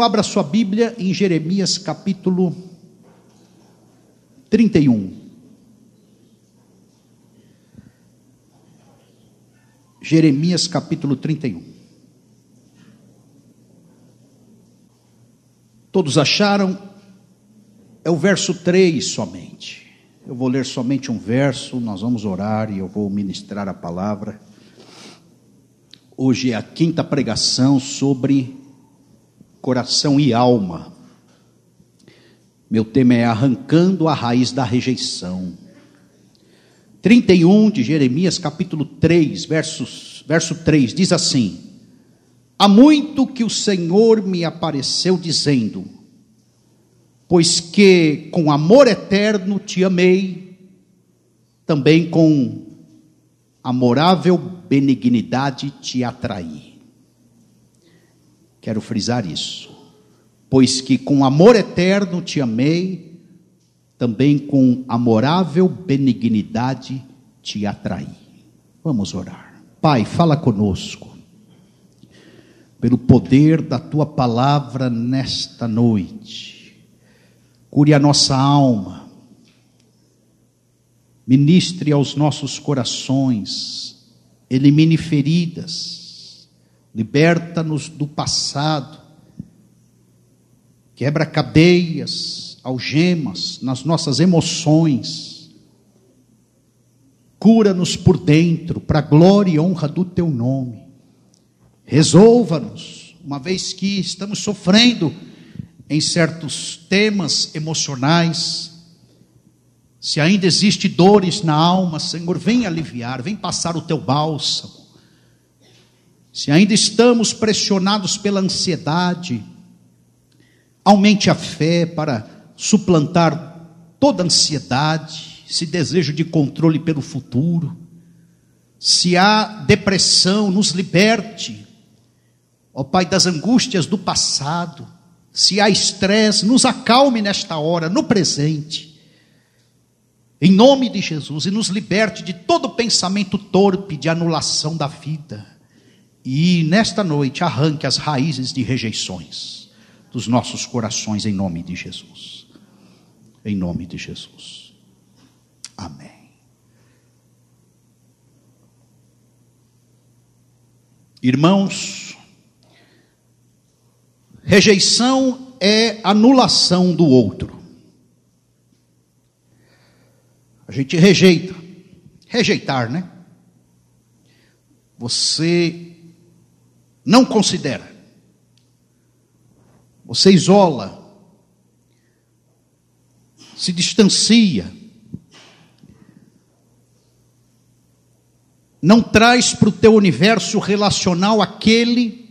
Abra sua Bíblia em Jeremias capítulo 31. Jeremias capítulo 31. Todos acharam? É o verso 3 somente. Eu vou ler somente um verso, nós vamos orar e eu vou ministrar a palavra. Hoje é a quinta pregação sobre coração e alma. Meu tema é arrancando a raiz da rejeição. 31 de Jeremias, capítulo 3, versos, verso 3, diz assim: Há muito que o Senhor me apareceu dizendo: Pois que com amor eterno te amei, também com amorável benignidade te atraí. Quero frisar isso. Pois que com amor eterno te amei, também com amorável benignidade te atraí. Vamos orar. Pai, fala conosco. Pelo poder da tua palavra nesta noite. Cure a nossa alma. Ministre aos nossos corações. Elimine feridas liberta-nos do passado, quebra cadeias, algemas nas nossas emoções, cura-nos por dentro, para a glória e honra do teu nome. Resolva-nos, uma vez que estamos sofrendo em certos temas emocionais, se ainda existe dores na alma, Senhor, vem aliviar, vem passar o teu bálsamo se ainda estamos pressionados pela ansiedade, aumente a fé para suplantar toda ansiedade, esse desejo de controle pelo futuro. Se há depressão, nos liberte, ó Pai, das angústias do passado. Se há estresse, nos acalme nesta hora, no presente. Em nome de Jesus, e nos liberte de todo pensamento torpe de anulação da vida e nesta noite arranque as raízes de rejeições dos nossos corações em nome de Jesus. Em nome de Jesus. Amém. Irmãos, rejeição é anulação do outro. A gente rejeita. Rejeitar, né? Você não considera. Você isola, se distancia, não traz para o teu universo relacional aquele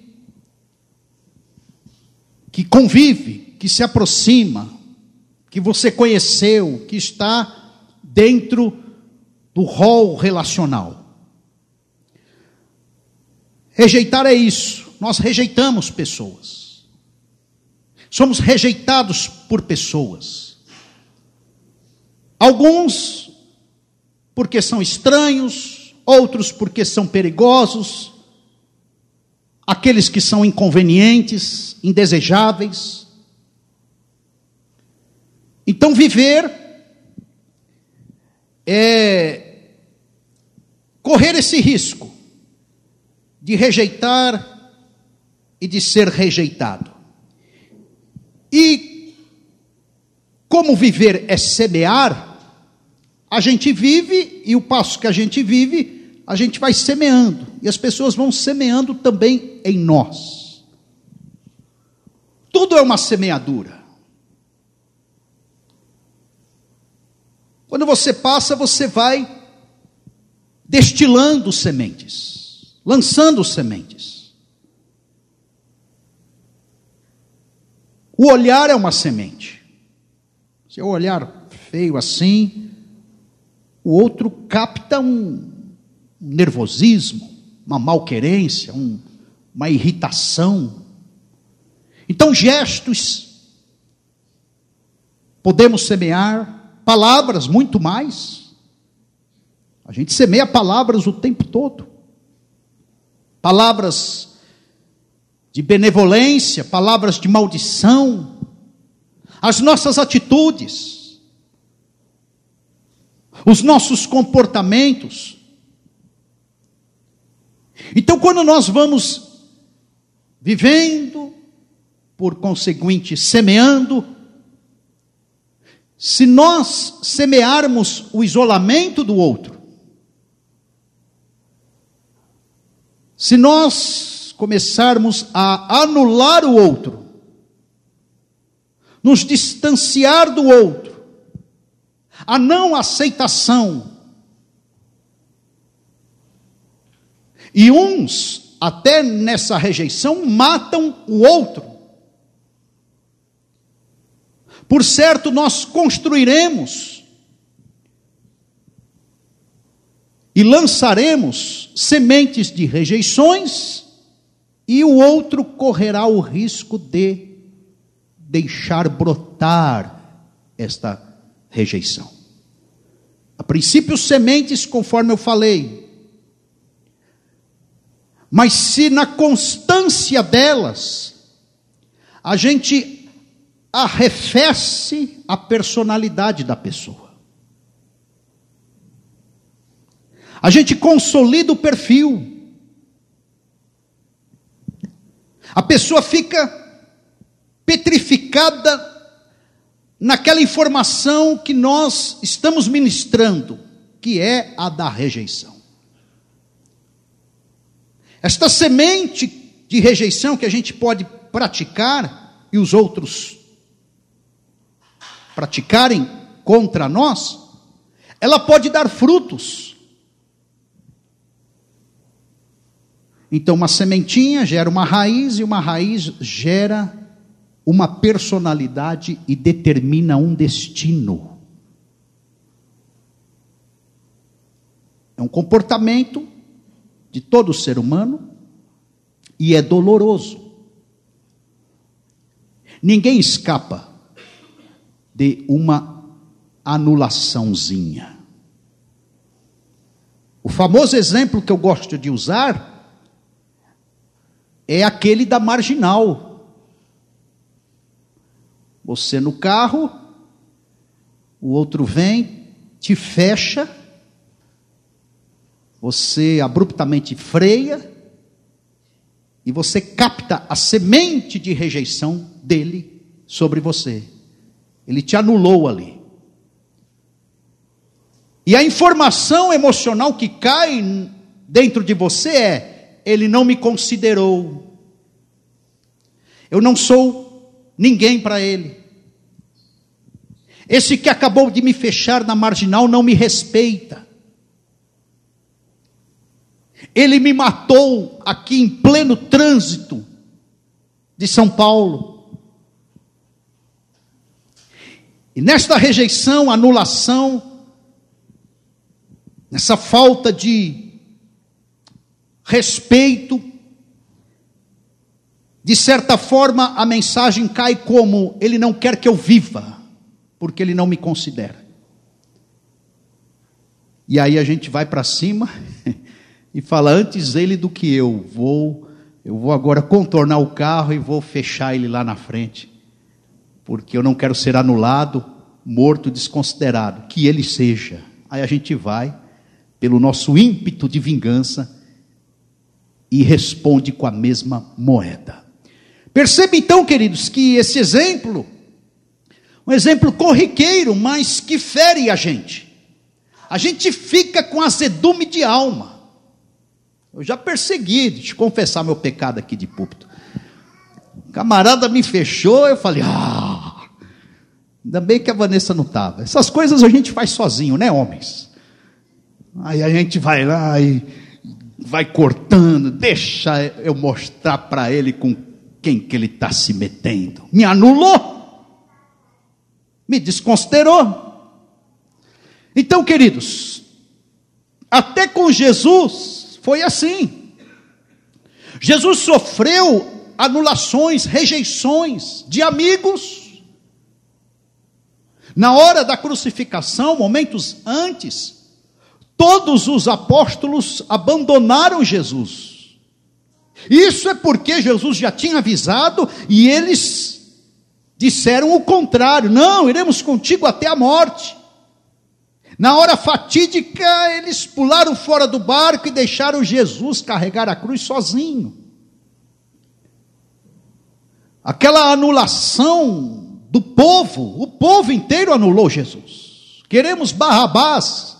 que convive, que se aproxima, que você conheceu, que está dentro do rol relacional. Rejeitar é isso, nós rejeitamos pessoas. Somos rejeitados por pessoas. Alguns porque são estranhos, outros porque são perigosos, aqueles que são inconvenientes, indesejáveis. Então, viver é correr esse risco de rejeitar e de ser rejeitado. E como viver é semear, a gente vive e o passo que a gente vive, a gente vai semeando, e as pessoas vão semeando também em nós. Tudo é uma semeadura. Quando você passa, você vai destilando sementes lançando sementes. O olhar é uma semente. Se eu olhar feio assim, o outro capta um nervosismo, uma malquerência, um, uma irritação. Então, gestos, podemos semear, palavras, muito mais. A gente semeia palavras o tempo todo palavras de benevolência, palavras de maldição, as nossas atitudes, os nossos comportamentos. Então, quando nós vamos vivendo, por conseguinte, semeando, se nós semearmos o isolamento do outro, se nós começarmos a anular o outro, nos distanciar do outro, a não aceitação, e uns, até nessa rejeição, matam o outro. Por certo, nós construiremos e lançaremos sementes de rejeições, e o outro correrá o risco de deixar brotar esta rejeição. A princípio, sementes, conforme eu falei, mas se na constância delas a gente arrefece a personalidade da pessoa. A gente consolida o perfil. A pessoa fica petrificada naquela informação que nós estamos ministrando, que é a da rejeição. Esta semente de rejeição que a gente pode praticar e os outros praticarem contra nós, ela pode dar frutos. Então, uma sementinha gera uma raiz, e uma raiz gera uma personalidade e determina um destino. É um comportamento de todo ser humano e é doloroso. Ninguém escapa de uma anulaçãozinha. O famoso exemplo que eu gosto de usar é aquele da marginal. Você no carro, o outro vem, te fecha, você abruptamente freia, e você capta a semente de rejeição dele sobre você. Ele te anulou ali. E a informação emocional que cai dentro de você é: ele não me considerou. Eu não sou ninguém para ele. Esse que acabou de me fechar na marginal não me respeita. Ele me matou aqui em pleno trânsito de São Paulo. E nesta rejeição, anulação, nessa falta de respeito, de certa forma a mensagem cai como: ele não quer que eu viva, porque ele não me considera. E aí a gente vai para cima e fala antes ele do que eu. Vou, eu vou agora contornar o carro e vou fechar ele lá na frente porque eu não quero ser anulado, morto, desconsiderado. Que ele seja. Aí a gente vai, pelo nosso ímpeto de vingança, e responde com a mesma moeda. Perceba então, queridos, que esse exemplo, um exemplo corriqueiro, mas que fere a gente. A gente fica com azedume de alma. Eu já persegui, deixa eu confessar meu pecado aqui de púlpito. O camarada me fechou, eu falei, ah, ainda bem que a Vanessa não estava. Essas coisas a gente faz sozinho, né, homens? Aí a gente vai lá e vai cortando, deixa eu mostrar para ele com quem que ele está se metendo. Me anulou, me desconsiderou. Então, queridos, até com Jesus foi assim. Jesus sofreu anulações, rejeições de amigos. Na hora da crucificação, momentos antes, todos os apóstolos abandonaram Jesus. Isso é porque Jesus já tinha avisado e eles disseram o contrário: não, iremos contigo até a morte. Na hora fatídica, eles pularam fora do barco e deixaram Jesus carregar a cruz sozinho. Aquela anulação do povo, o povo inteiro anulou Jesus. Queremos Barrabás.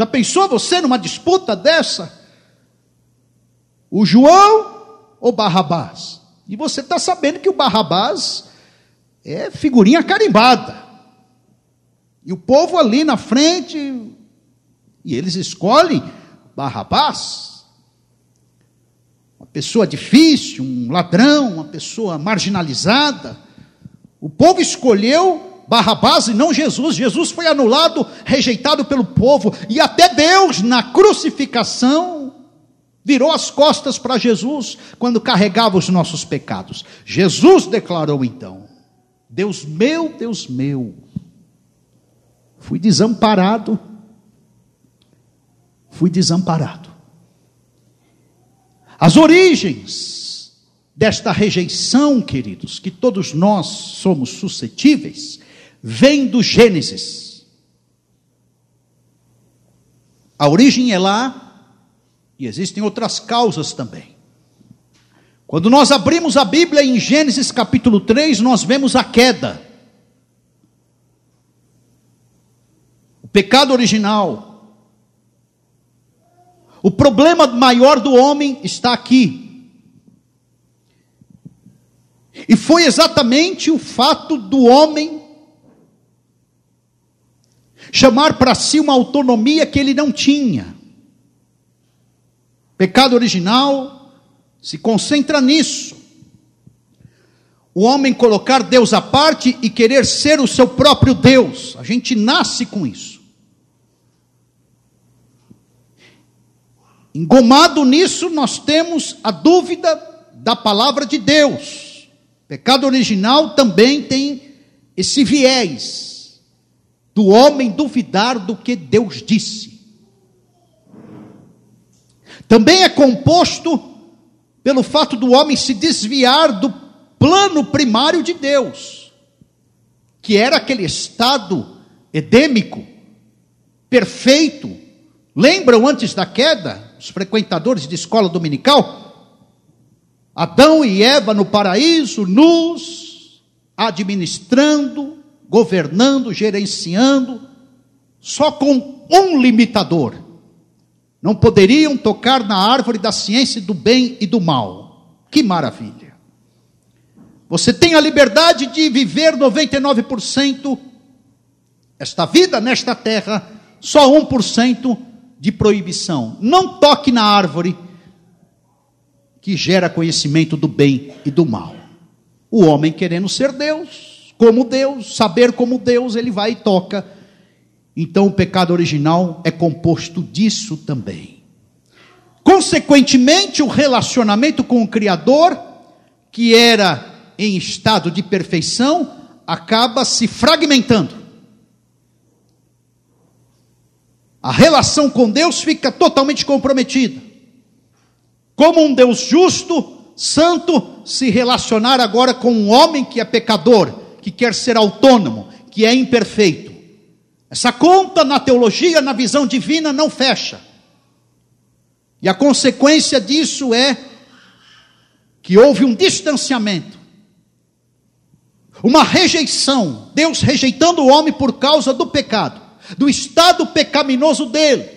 Já pensou você numa disputa dessa? O João ou Barrabás? E você está sabendo que o Barrabás é figurinha carimbada. E o povo ali na frente, e eles escolhem Barrabás. Uma pessoa difícil, um ladrão, uma pessoa marginalizada. O povo escolheu Barrabás e não Jesus. Jesus foi anulado, rejeitado pelo povo. E até Deus, na crucificação, virou as costas para Jesus quando carregava os nossos pecados. Jesus declarou então: Deus meu, Deus meu, fui desamparado. Fui desamparado. As origens desta rejeição, queridos, que todos nós somos suscetíveis, vem do Gênesis. A origem é lá, e existem outras causas também. Quando nós abrimos a Bíblia em Gênesis capítulo 3, nós vemos a queda. O pecado original, o problema maior do homem está aqui. E foi exatamente o fato do homem chamar para si uma autonomia que ele não tinha. Pecado original se concentra nisso. O homem colocar Deus à parte e querer ser o seu próprio Deus. A gente nasce com isso. Engomado nisso, nós temos a dúvida da palavra de Deus. pecado original também tem esse viés do homem duvidar do que Deus disse. Também é composto pelo fato do homem se desviar do plano primário de Deus, que era aquele estado edêmico, perfeito. Lembram antes da queda? os frequentadores de escola dominical, Adão e Eva no paraíso, nus, administrando, governando, gerenciando, só com um limitador. Não poderiam tocar na árvore da ciência do bem e do mal. Que maravilha! Você tem a liberdade de viver 99% esta vida nesta terra, só 1% de proibição. Não toque na árvore que gera conhecimento do bem e do mal. O homem querendo ser Deus, como Deus, saber como Deus, ele vai e toca. Então o pecado original é composto disso também. Consequentemente, o relacionamento com o Criador, que era em estado de perfeição, acaba se fragmentando. A relação com Deus fica totalmente comprometida. Como um Deus justo, santo, se relacionar agora com um homem que é pecador, que quer ser autônomo, que é imperfeito. Essa conta na teologia, na visão divina, não fecha. E a consequência disso é que houve um distanciamento, uma rejeição, Deus rejeitando o homem por causa do pecado do estado pecaminoso dele.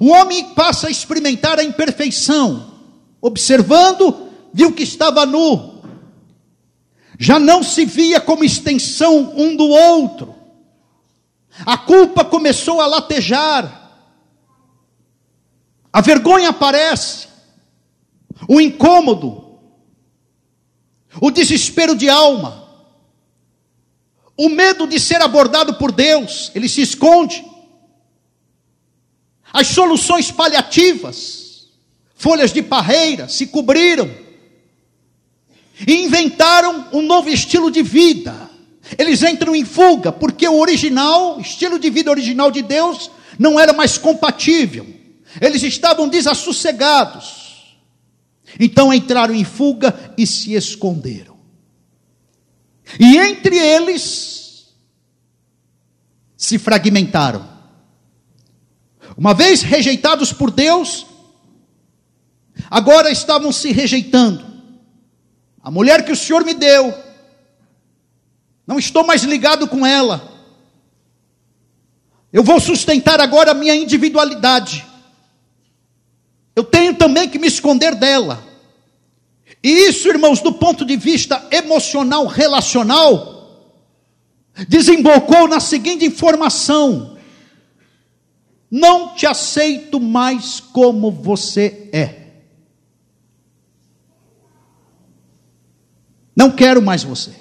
O homem passa a experimentar a imperfeição, observando, viu que estava nu, já não se via como extensão um do outro, a culpa começou a latejar, a vergonha aparece, o incômodo, o desespero de alma, o medo de ser abordado por Deus, ele se esconde. As soluções paliativas, folhas de parreira, se cobriram. E inventaram um novo estilo de vida. Eles entram em fuga, porque o original, estilo de vida original de Deus, não era mais compatível. Eles estavam desassossegados. Então entraram em fuga e se esconderam. E entre eles se fragmentaram. Uma vez rejeitados por Deus, agora estavam se rejeitando. A mulher que o Senhor me deu, não estou mais ligado com ela. Eu vou sustentar agora a minha individualidade. Eu tenho também que me esconder dela. E isso, irmãos, do ponto de vista emocional, relacional, desembocou na seguinte informação: não te aceito mais como você é. Não quero mais você.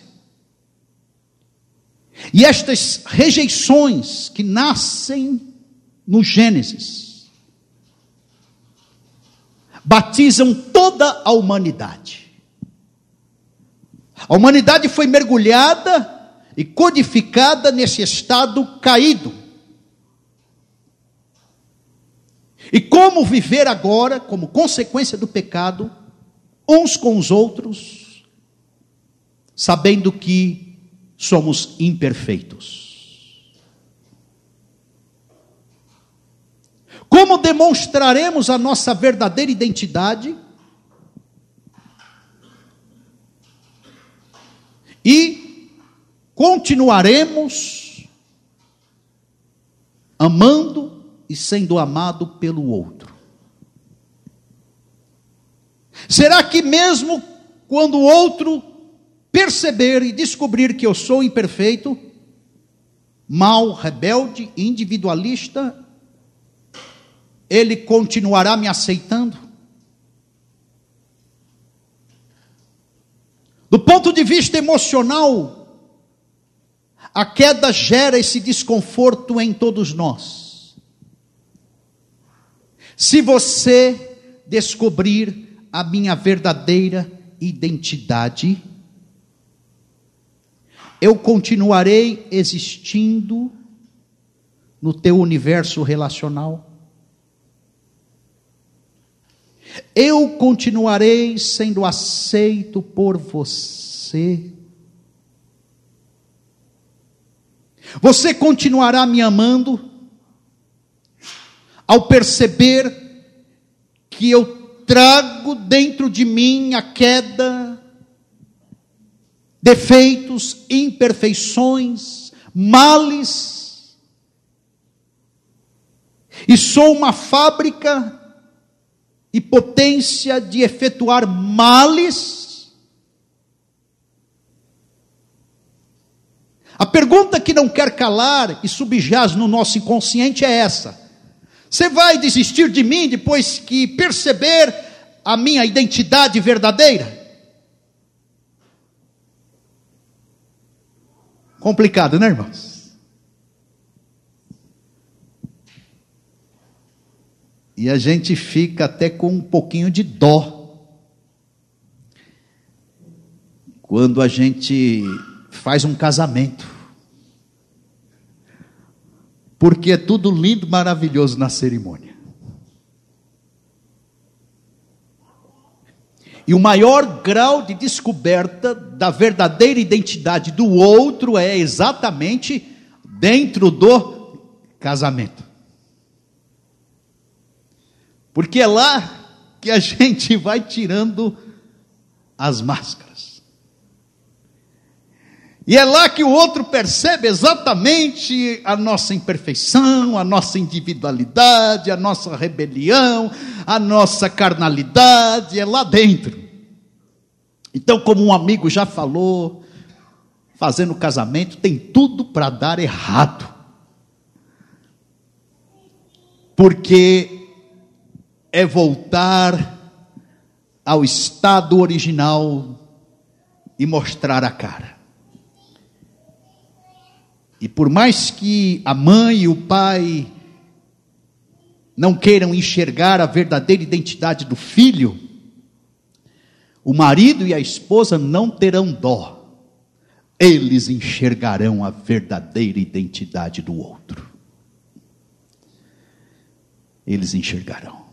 E estas rejeições que nascem no Gênesis batizam toda a humanidade. A humanidade foi mergulhada e codificada nesse estado caído. E como viver agora, como consequência do pecado, uns com os outros, sabendo que somos imperfeitos. Como demonstraremos a nossa verdadeira identidade? E continuaremos amando e sendo amado pelo outro. Será que mesmo quando o outro perceber e descobrir que eu sou imperfeito, mal, rebelde, individualista, ele continuará me aceitando? Do ponto de vista emocional, a queda gera esse desconforto em todos nós. Se você descobrir a minha verdadeira identidade, eu continuarei existindo no teu universo relacional. Eu continuarei sendo aceito por você. Você continuará me amando ao perceber que eu trago dentro de mim a queda defeitos, imperfeições, males. E sou uma fábrica e potência de efetuar males. A pergunta que não quer calar e subjaz no nosso inconsciente é essa: Você vai desistir de mim depois que perceber a minha identidade verdadeira? Complicado, né, irmãos? E a gente fica até com um pouquinho de dó. Quando a gente faz um casamento. Porque é tudo lindo, maravilhoso na cerimônia. E o maior grau de descoberta da verdadeira identidade do outro é exatamente dentro do casamento. Porque é lá que a gente vai tirando as máscaras. E é lá que o outro percebe exatamente a nossa imperfeição, a nossa individualidade, a nossa rebelião, a nossa carnalidade, é lá dentro. Então, como um amigo já falou, fazendo casamento tem tudo para dar errado. Porque é voltar ao estado original e mostrar a cara. E por mais que a mãe e o pai não queiram enxergar a verdadeira identidade do filho, o marido e a esposa não terão dó, eles enxergarão a verdadeira identidade do outro. Eles enxergarão.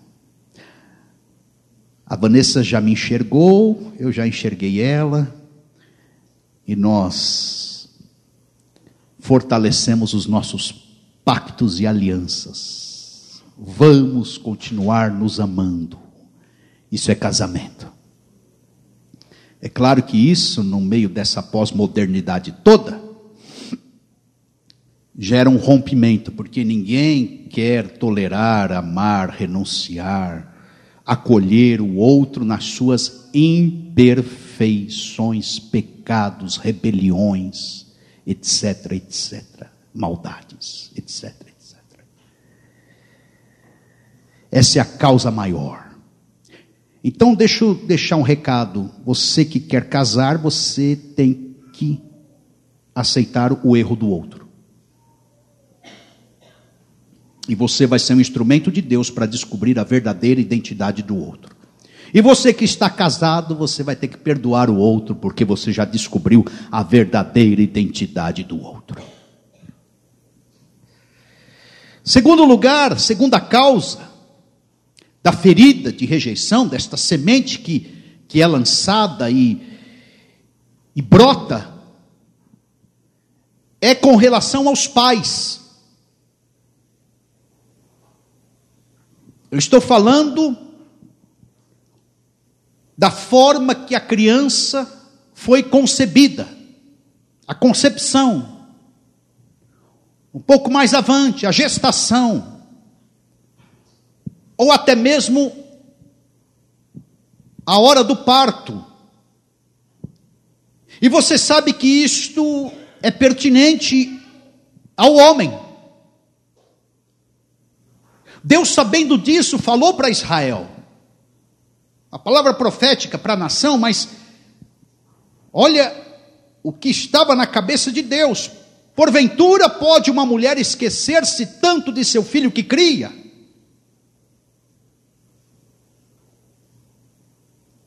A Vanessa já me enxergou, eu já enxerguei ela, e nós fortalecemos os nossos pactos e alianças. Vamos continuar nos amando. Isso é casamento. É claro que isso, no meio dessa pós-modernidade toda, gera um rompimento, porque ninguém quer tolerar, amar, renunciar, acolher o outro nas suas imperfeições, pecados, rebeliões, etc, etc, maldades, etc, etc. Essa é a causa maior. Então, deixa eu deixar um recado. Você que quer casar, você tem que aceitar o erro do outro. E você vai ser um instrumento de Deus para descobrir a verdadeira identidade do outro. E você que está casado, você vai ter que perdoar o outro, porque você já descobriu a verdadeira identidade do outro. Segundo lugar, segunda causa da ferida de rejeição, desta semente que, que é lançada e, e brota, é com relação aos pais. Eu estou falando da forma que a criança foi concebida, a concepção. Um pouco mais avante, a gestação, ou até mesmo a hora do parto. E você sabe que isto é pertinente ao homem. Deus, sabendo disso, falou para Israel. A palavra profética para a nação, mas olha o que estava na cabeça de Deus. Porventura pode uma mulher esquecer-se tanto de seu filho que cria?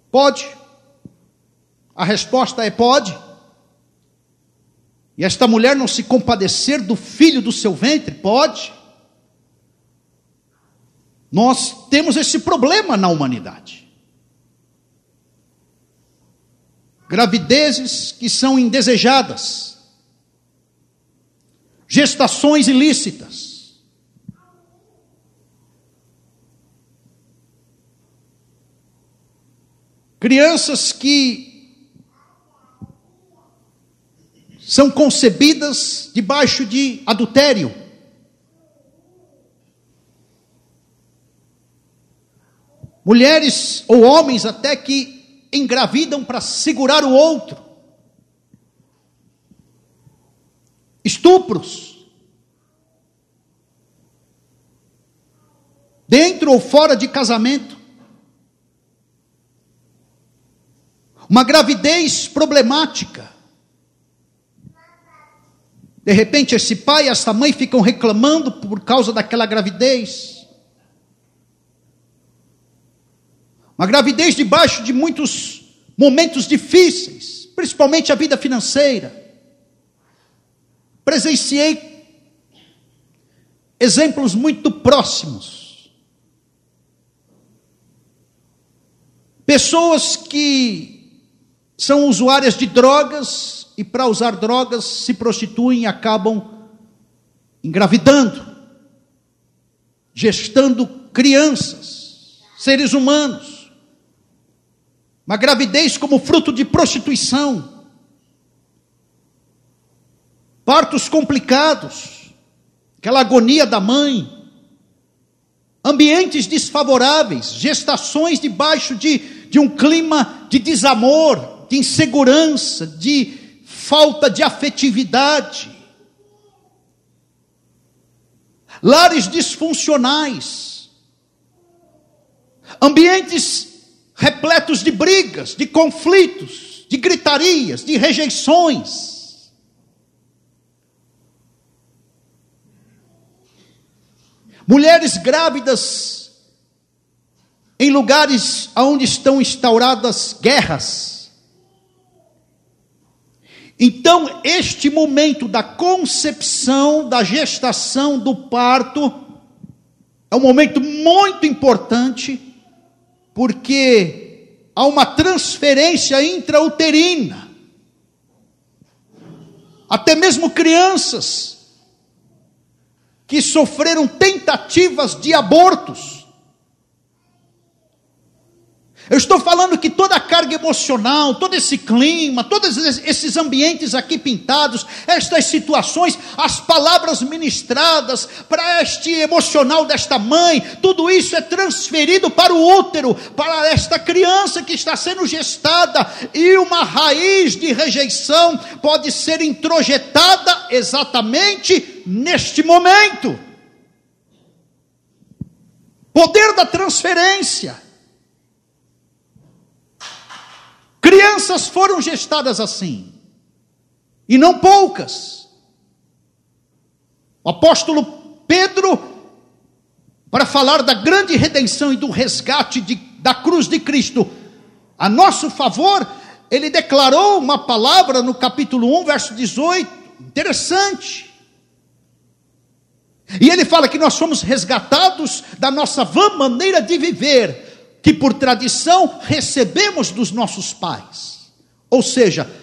Pode. A resposta é pode. E esta mulher não se compadecer do filho do seu ventre? Pode. Nós temos esse problema na humanidade. Gravidezes que são indesejadas, gestações ilícitas. Crianças que são concebidas debaixo de adultério. Mulheres ou homens até que engravidam para segurar o outro. Estupros. Dentro ou fora de casamento. Uma gravidez problemática. De repente, esse pai e essa mãe ficam reclamando por causa daquela gravidez. Uma gravidez debaixo de muitos momentos difíceis, principalmente a vida financeira. Presenciei exemplos muito próximos. Pessoas que são usuárias de drogas e para usar drogas se prostituem e acabam engravidando, gestando crianças, seres humanos. Uma gravidez como fruto de prostituição. Partos complicados. Aquela agonia da mãe. Ambientes desfavoráveis. Gestações debaixo de, de um clima de desamor, de insegurança, de falta de afetividade. Lares disfuncionais. Ambientes repletos de brigas, de conflitos, de gritarias, de rejeições. Mulheres grávidas em lugares onde estão instauradas guerras. Então, este momento da concepção, da gestação, do parto, é um momento muito importante porque há uma transferência intrauterina. Até mesmo crianças que sofreram tentativas de abortos eu estou falando que toda a carga emocional, todo esse clima, todos esses ambientes aqui pintados, estas situações, as palavras ministradas para este emocional desta mãe, tudo isso é transferido para o útero, para esta criança que está sendo gestada, e uma raiz de rejeição pode ser introjetada exatamente neste momento. Poder da transferência. Crianças foram gestadas assim, e não poucas. O apóstolo Pedro, para falar da grande redenção e do resgate de, da cruz de Cristo a nosso favor, ele declarou uma palavra no capítulo 1, verso 18, interessante. E ele fala que nós fomos resgatados da nossa vã maneira de viver, que por tradição recebemos dos nossos pais. Ou seja,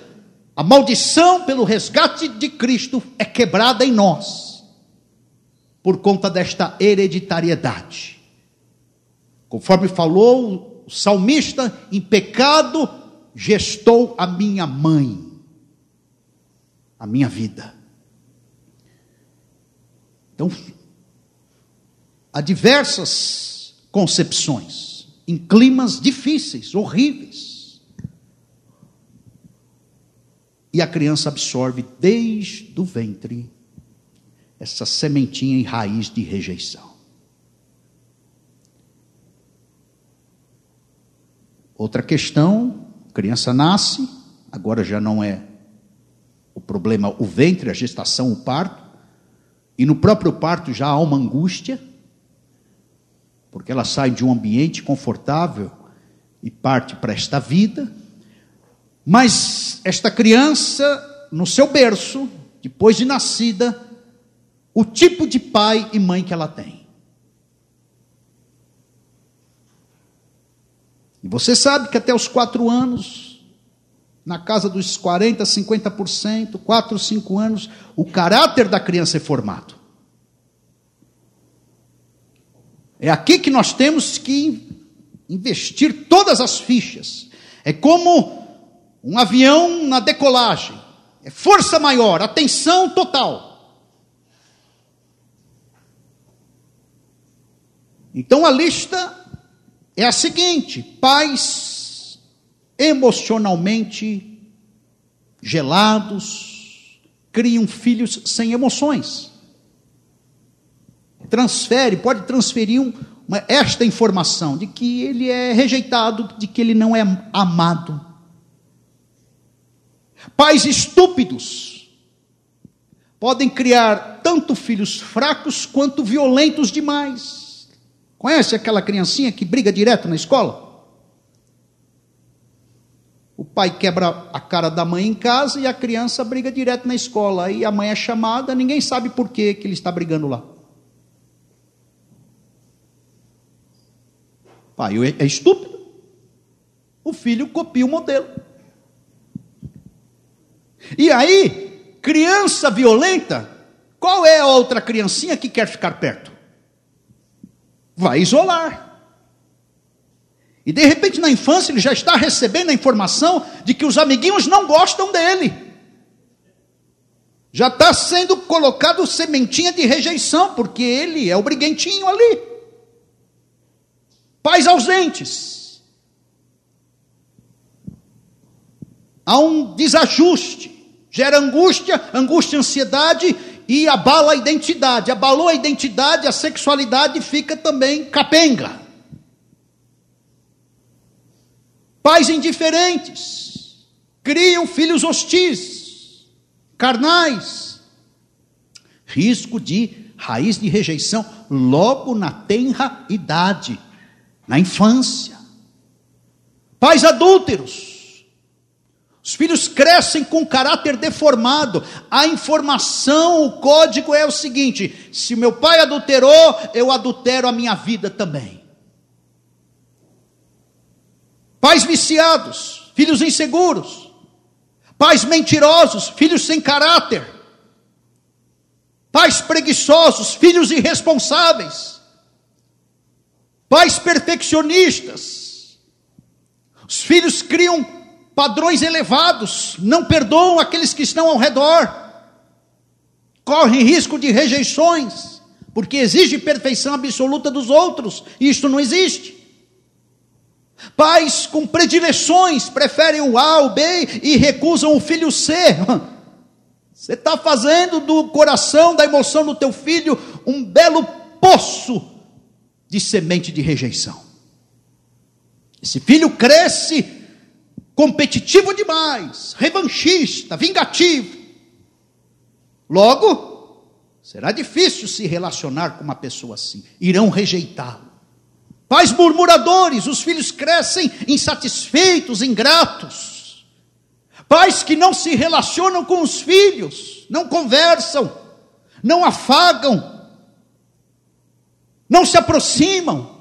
a maldição pelo resgate de Cristo é quebrada em nós, por conta desta hereditariedade. Conforme falou o salmista, em pecado gestou a minha mãe, a minha vida. Então, há diversas concepções em climas difíceis, horríveis. E a criança absorve desde o ventre essa sementinha em raiz de rejeição. Outra questão: criança nasce, agora já não é o problema o ventre, a gestação, o parto, e no próprio parto já há uma angústia porque ela sai de um ambiente confortável e parte para esta vida. Mas esta criança, no seu berço, depois de nascida, o tipo de pai e mãe que ela tem. E você sabe que até os quatro anos, na casa dos 40%, 50%, 4, 5 anos, o caráter da criança é formado. É aqui que nós temos que investir todas as fichas. É como um avião na decolagem. É força maior, atenção total. Então a lista é a seguinte: pais emocionalmente gelados criam filhos sem emoções transfere, pode transferir um, uma, esta informação de que ele é rejeitado, de que ele não é amado. Pais estúpidos podem criar tanto filhos fracos quanto violentos demais. Conhece aquela criancinha que briga direto na escola? O pai quebra a cara da mãe em casa e a criança briga direto na escola. Aí a mãe é chamada, ninguém sabe por que, que ele está brigando lá. Pai é estúpido. O filho copia o modelo. E aí, criança violenta, qual é a outra criancinha que quer ficar perto? Vai isolar. E de repente na infância ele já está recebendo a informação de que os amiguinhos não gostam dele. Já está sendo colocado sementinha de rejeição, porque ele é o briguentinho ali. Pais ausentes. Há um desajuste, gera angústia, angústia, ansiedade e abala a identidade. Abalou a identidade, a sexualidade fica também capenga. Pais indiferentes criam filhos hostis, carnais. Risco de raiz de rejeição logo na tenra idade na infância. Pais adúlteros. Os filhos crescem com caráter deformado. A informação, o código é o seguinte: se meu pai adulterou, eu adultero a minha vida também. Pais viciados, filhos inseguros. Pais mentirosos, filhos sem caráter. Pais preguiçosos, filhos irresponsáveis. Pais perfeccionistas. Os filhos criam padrões elevados, não perdoam aqueles que estão ao redor. Correm risco de rejeições, porque exige perfeição absoluta dos outros, e isto não existe. Pais com predileções preferem o A, o B e recusam o filho C. Você está fazendo do coração, da emoção do teu filho, um belo poço de semente de rejeição. Esse filho cresce competitivo demais, revanchista, vingativo. Logo, será difícil se relacionar com uma pessoa assim. Irão rejeitá-lo. Pais murmuradores, os filhos crescem insatisfeitos, ingratos. Pais que não se relacionam com os filhos, não conversam, não afagam, não se aproximam.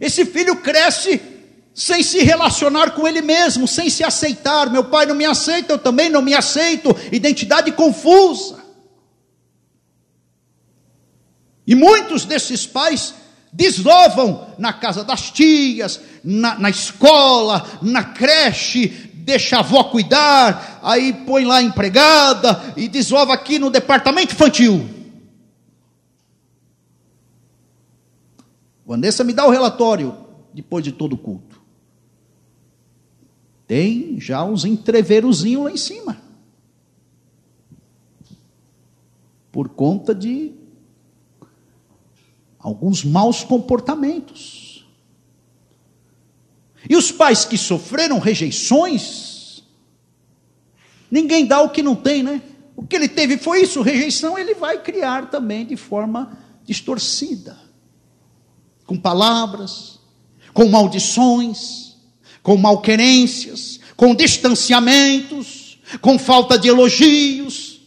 Esse filho cresce sem se relacionar com ele mesmo, sem se aceitar. Meu pai não me aceita, eu também não me aceito. Identidade confusa. E muitos desses pais desovam na casa das tias, na, na escola, na creche, deixa a avó cuidar, aí põe lá empregada e desova aqui no departamento infantil. Vanessa me dá o relatório depois de todo o culto. Tem já uns entreverozinhos lá em cima. Por conta de alguns maus comportamentos. E os pais que sofreram rejeições, ninguém dá o que não tem, né? O que ele teve foi isso, rejeição, ele vai criar também de forma distorcida, com palavras, com maldições, com malquerências, com distanciamentos, com falta de elogios,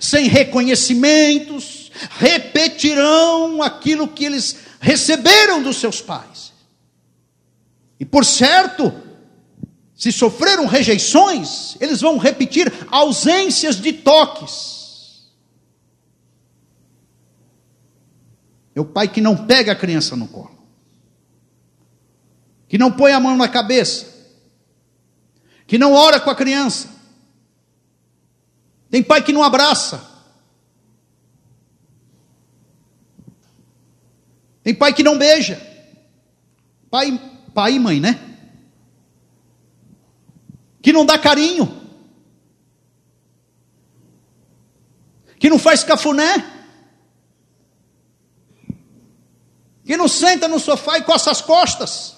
sem reconhecimentos, repetirão aquilo que eles receberam dos seus pais. E por certo, se sofreram rejeições, eles vão repetir ausências de toques. É o pai que não pega a criança no colo, que não põe a mão na cabeça, que não ora com a criança. Tem pai que não abraça. Tem pai que não beija. Pai, pai e mãe, né? Que não dá carinho. Que não faz cafuné. Que não senta no sofá e coça as costas.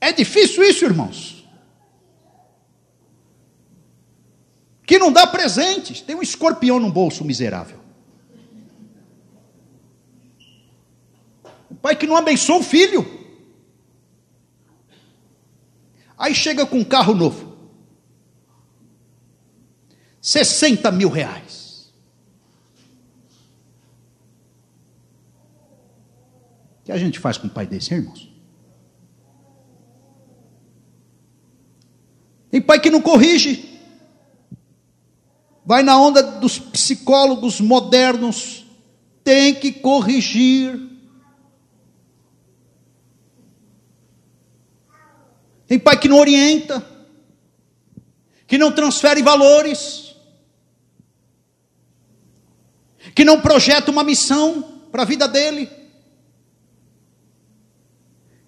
É difícil isso, irmãos. que não dá presentes, tem um escorpião no bolso miserável. O pai que não abençoa o filho. Aí chega com um carro novo. 60 mil reais. O que a gente faz com um pai desse, irmãos? Tem pai que não corrige vai na onda dos psicólogos modernos, tem que corrigir. Tem pai que não orienta, que não transfere valores, que não projeta uma missão para a vida dele.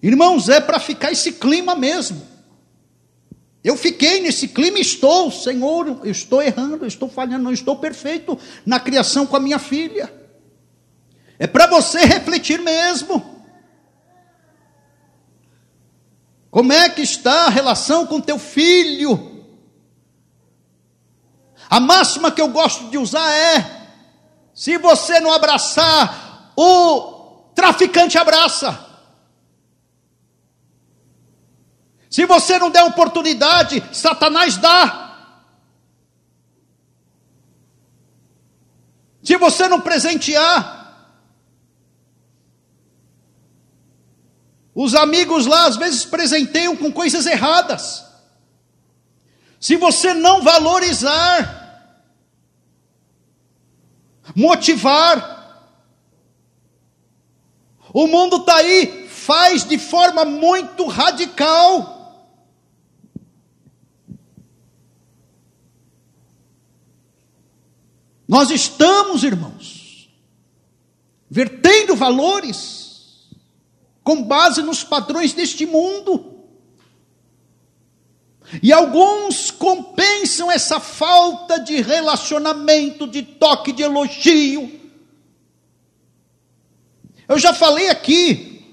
Irmãos, é para ficar esse clima mesmo. Eu fiquei nesse clima estou, Senhor, eu estou errando, eu estou falhando, não estou perfeito na criação com a minha filha. É para você refletir mesmo. Como é que está a relação com teu filho? A máxima que eu gosto de usar é: se você não abraçar, o traficante abraça. Se você não der oportunidade, Satanás dá. Se você não presentear, os amigos lá às vezes presenteiam com coisas erradas. Se você não valorizar, motivar, o mundo está aí, faz de forma muito radical. Nós estamos, irmãos, vertendo valores com base nos padrões deste mundo. E alguns compensam essa falta de relacionamento, de toque, de elogio. Eu já falei aqui.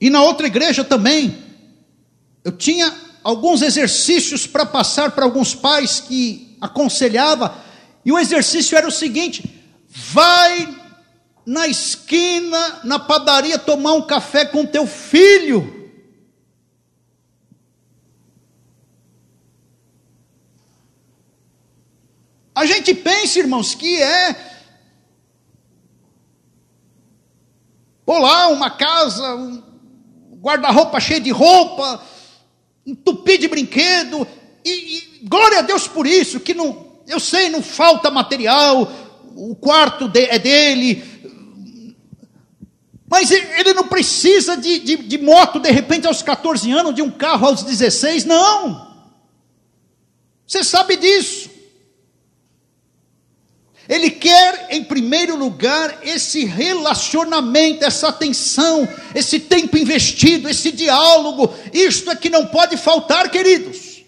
E na outra igreja também. Eu tinha alguns exercícios para passar para alguns pais que aconselhava, e o exercício era o seguinte: vai na esquina, na padaria, tomar um café com teu filho. A gente pensa, irmãos, que é Pô lá, uma casa, um guarda-roupa cheio de roupa, entupir de brinquedo, e, e, glória a Deus por isso, que não, eu sei, não falta material, o quarto de, é dele, mas ele não precisa de, de, de, moto de repente aos 14 anos, de um carro aos 16, não. Você sabe disso. Ele quer, em primeiro lugar, esse relacionamento, essa atenção, esse tempo investido, esse diálogo. Isto é que não pode faltar, queridos.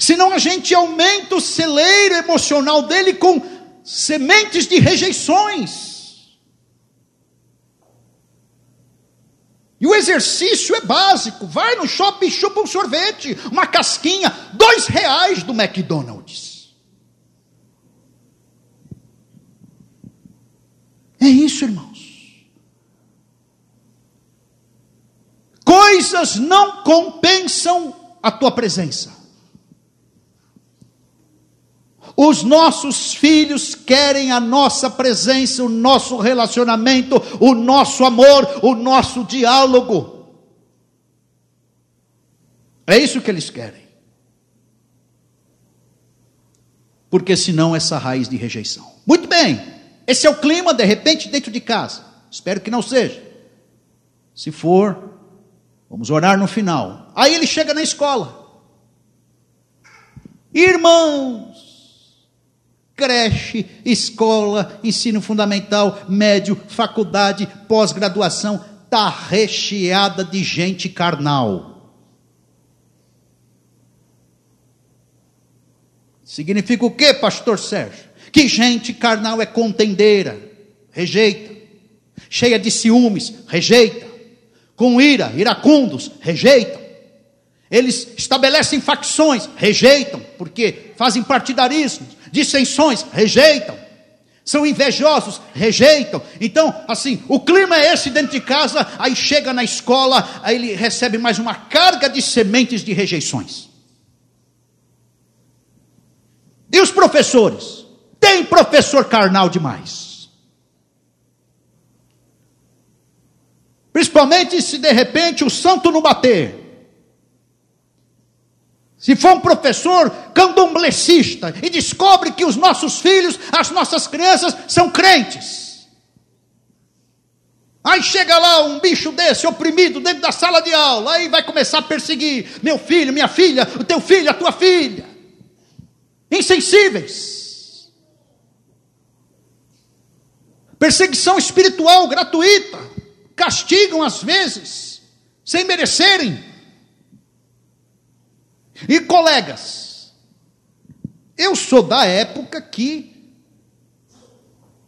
Senão a gente aumenta o celeiro emocional dele com sementes de rejeições. E o exercício é básico. Vai no shopping, chupa um sorvete, uma casquinha, dois reais do McDonald's. É isso, irmãos. Coisas não compensam a tua presença. Os nossos filhos querem a nossa presença, o nosso relacionamento, o nosso amor, o nosso diálogo. É isso que eles querem. Porque senão essa raiz de rejeição. Muito bem. Esse é o clima, de repente, dentro de casa. Espero que não seja. Se for, vamos orar no final. Aí ele chega na escola. Irmãos, creche, escola, ensino fundamental, médio, faculdade, pós-graduação, está recheada de gente carnal. Significa o que, pastor Sérgio? Que gente carnal é contendeira, rejeita. Cheia de ciúmes, rejeita. Com ira, iracundos, rejeitam. Eles estabelecem facções, rejeitam, porque fazem partidarismos, dissensões, rejeitam. São invejosos, rejeitam. Então, assim, o clima é esse dentro de casa, aí chega na escola, aí ele recebe mais uma carga de sementes de rejeições. E os professores? Tem professor carnal demais. Principalmente se de repente o santo não bater. Se for um professor candomblessista e descobre que os nossos filhos, as nossas crianças são crentes. Aí chega lá um bicho desse oprimido dentro da sala de aula, aí vai começar a perseguir meu filho, minha filha, o teu filho, a tua filha. Insensíveis. perseguição espiritual gratuita, castigam às vezes, sem merecerem. E colegas, eu sou da época que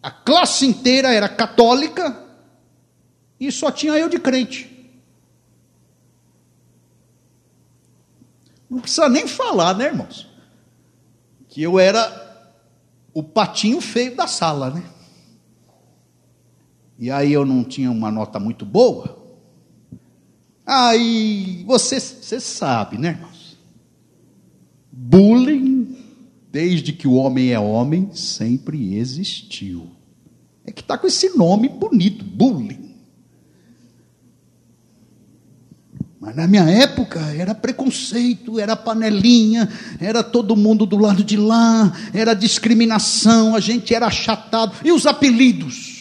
a classe inteira era católica e só tinha eu de crente. Não precisa nem falar, né, irmãos? Que eu era o patinho feio da sala, né? e aí eu não tinha uma nota muito boa, aí você, você sabe, né, irmãos? Bullying, desde que o homem é homem, sempre existiu. É que está com esse nome bonito, bullying. Mas na minha época era preconceito, era panelinha, era todo mundo do lado de lá, era discriminação, a gente era achatado. E os apelidos?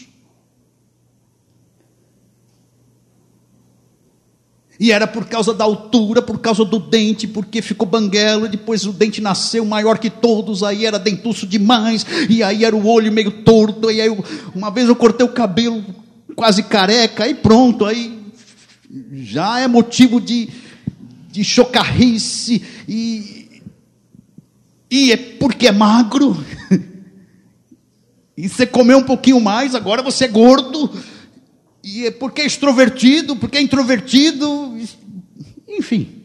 E era por causa da altura, por causa do dente, porque ficou banguelo, depois o dente nasceu maior que todos, aí era dentuço demais, e aí era o olho meio torto, e aí eu, uma vez eu cortei o cabelo quase careca, aí pronto, aí já é motivo de, de chocarrice, e, e é porque é magro, e você comeu um pouquinho mais, agora você é gordo, e é porque é extrovertido, porque é introvertido, enfim.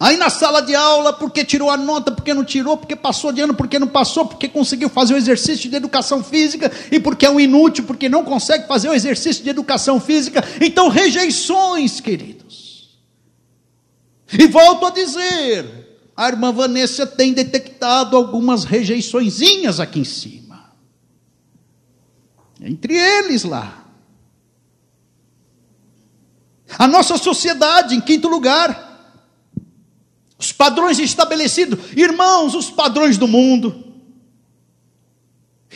Aí na sala de aula, porque tirou a nota, porque não tirou, porque passou de ano, porque não passou, porque conseguiu fazer o exercício de educação física, e porque é um inútil, porque não consegue fazer o exercício de educação física. Então, rejeições, queridos. E volto a dizer, a irmã Vanessa tem detectado algumas rejeiçõezinhas aqui em cima. Entre eles lá. A nossa sociedade, em quinto lugar. Os padrões estabelecidos. Irmãos, os padrões do mundo.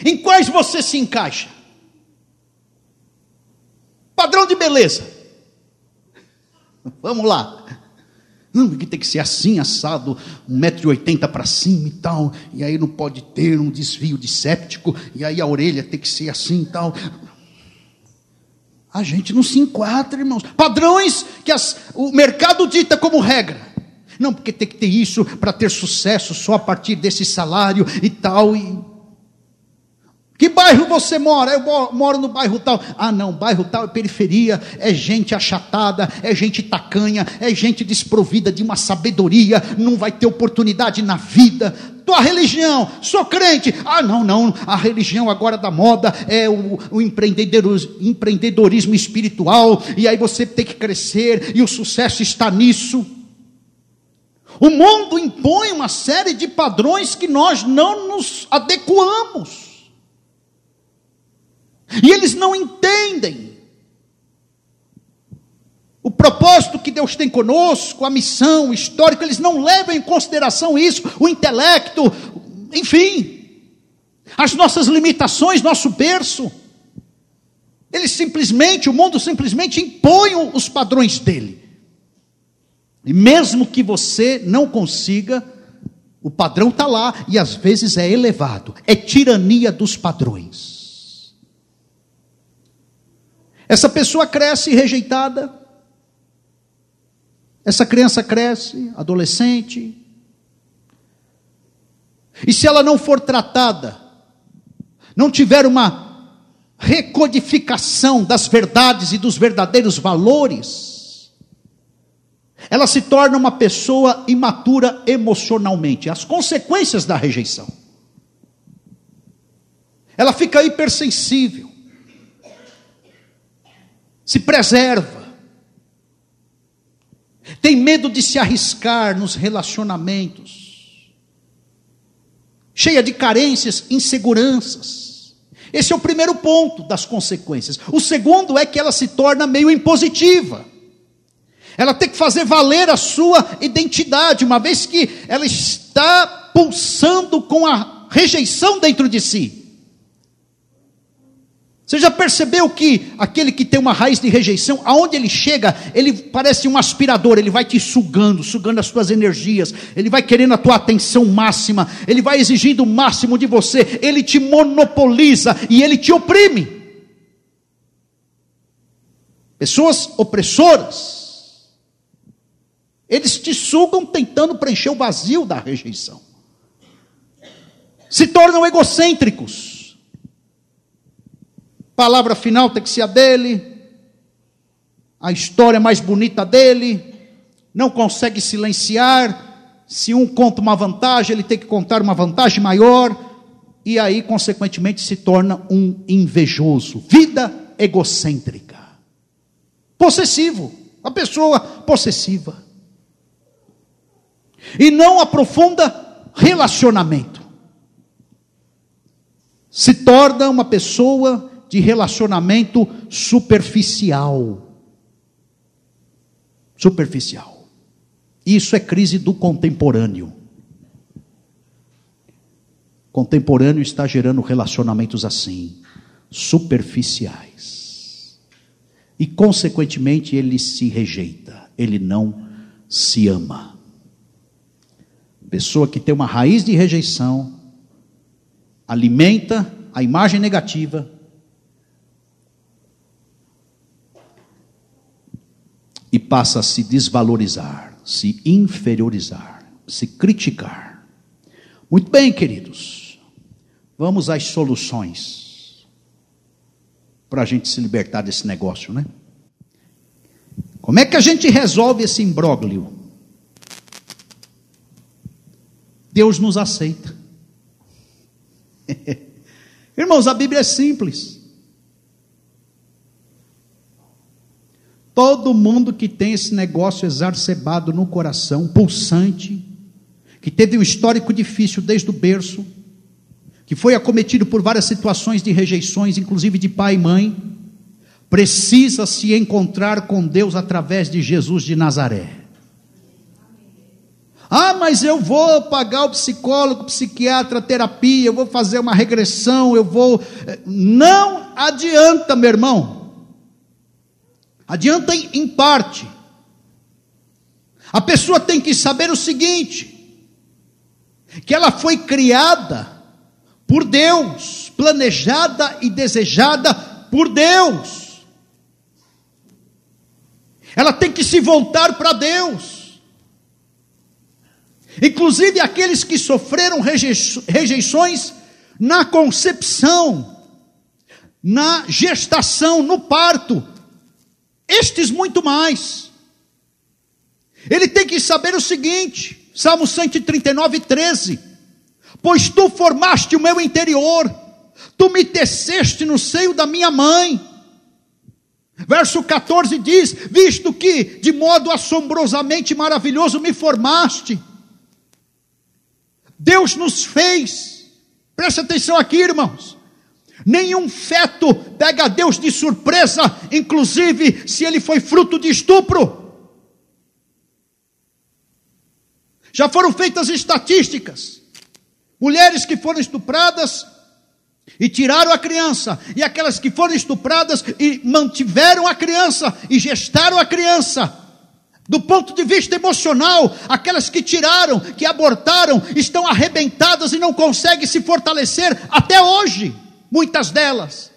Em quais você se encaixa? Padrão de beleza. Vamos lá. Não, porque tem que ser assim, assado, 1,80m para cima e tal, e aí não pode ter um desvio de séptico, e aí a orelha tem que ser assim e tal. A gente não se enquadra, irmãos. Padrões que as, o mercado dita como regra. Não, porque tem que ter isso para ter sucesso só a partir desse salário e tal. E que bairro você mora? Eu moro no bairro tal. Ah, não, bairro tal é periferia, é gente achatada, é gente tacanha, é gente desprovida de uma sabedoria, não vai ter oportunidade na vida. Tua religião, sou crente. Ah, não, não, a religião agora da moda é o, o empreendedorismo, empreendedorismo espiritual, e aí você tem que crescer, e o sucesso está nisso. O mundo impõe uma série de padrões que nós não nos adequamos. E eles não entendem o propósito que Deus tem conosco, a missão histórica, eles não levam em consideração isso, o intelecto, enfim, as nossas limitações, nosso berço. Eles simplesmente, o mundo simplesmente impõe os padrões dele. E mesmo que você não consiga, o padrão está lá e às vezes é elevado. É tirania dos padrões. Essa pessoa cresce rejeitada. Essa criança cresce, adolescente. E se ela não for tratada, não tiver uma recodificação das verdades e dos verdadeiros valores, ela se torna uma pessoa imatura emocionalmente. As consequências da rejeição. Ela fica hipersensível se preserva, tem medo de se arriscar nos relacionamentos, cheia de carências, inseguranças. Esse é o primeiro ponto das consequências. O segundo é que ela se torna meio impositiva. Ela tem que fazer valer a sua identidade, uma vez que ela está pulsando com a rejeição dentro de si. Você já percebeu que aquele que tem uma raiz de rejeição, aonde ele chega, ele parece um aspirador, ele vai te sugando, sugando as suas energias, ele vai querendo a tua atenção máxima, ele vai exigindo o máximo de você, ele te monopoliza e ele te oprime. Pessoas opressoras, eles te sugam tentando preencher o vazio da rejeição, se tornam egocêntricos palavra final tem que ser a dele, a história mais bonita dele, não consegue silenciar. Se um conta uma vantagem, ele tem que contar uma vantagem maior, e aí, consequentemente, se torna um invejoso. Vida egocêntrica. Possessivo. A pessoa possessiva. E não aprofunda relacionamento. se torna uma pessoa de relacionamento superficial. Superficial. Isso é crise do contemporâneo. Contemporâneo está gerando relacionamentos assim, superficiais. E, consequentemente, ele se rejeita, ele não se ama. Pessoa que tem uma raiz de rejeição, alimenta a imagem negativa e passa a se desvalorizar, se inferiorizar, se criticar. Muito bem, queridos, vamos às soluções para a gente se libertar desse negócio, né? Como é que a gente resolve esse imbróglio? Deus nos aceita. Irmãos, a Bíblia é simples. Todo mundo que tem esse negócio exacerbado no coração, pulsante, que teve um histórico difícil desde o berço, que foi acometido por várias situações de rejeições, inclusive de pai e mãe, precisa se encontrar com Deus através de Jesus de Nazaré. Ah, mas eu vou pagar o psicólogo, psiquiatra, terapia, eu vou fazer uma regressão, eu vou. Eh, não adianta, meu irmão. Adianta em parte. A pessoa tem que saber o seguinte: que ela foi criada por Deus, planejada e desejada por Deus. Ela tem que se voltar para Deus. Inclusive aqueles que sofreram rejeições na concepção, na gestação, no parto, estes muito mais. Ele tem que saber o seguinte, Salmo 139, 13: Pois tu formaste o meu interior, tu me teceste no seio da minha mãe. Verso 14 diz: Visto que de modo assombrosamente maravilhoso me formaste, Deus nos fez. Preste atenção aqui, irmãos. Nenhum feto pega Deus de surpresa, inclusive se ele foi fruto de estupro. Já foram feitas estatísticas. Mulheres que foram estupradas e tiraram a criança, e aquelas que foram estupradas e mantiveram a criança e gestaram a criança do ponto de vista emocional, aquelas que tiraram, que abortaram, estão arrebentadas e não conseguem se fortalecer até hoje, muitas delas.